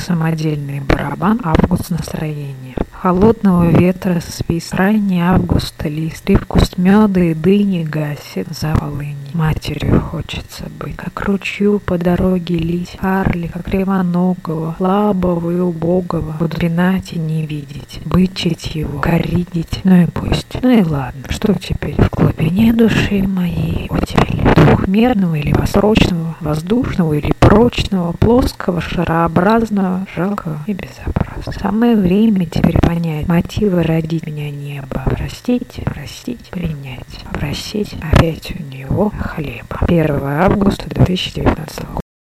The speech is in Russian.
самодельный барабан «Август настроения». Холодного ветра свист, ранний августа лист, привкус меда и дыни гасит за полынь. Матерью хочется быть, как ручью по дороге лить, Харли, как кривоногого, слабого и убогого, буду и не видеть, бычить его, коридить, ну и пусть. Ну и ладно, что теперь в глубине души моей утяли? Двухмерного или восрочного, воздушного или прочного, плоского, шарообразного, жалкого и безобразного. Самое время теперь понять мотивы родить меня небо. Простить, простить, принять. Попросить опять у него хлеба. 1 августа 2019 года.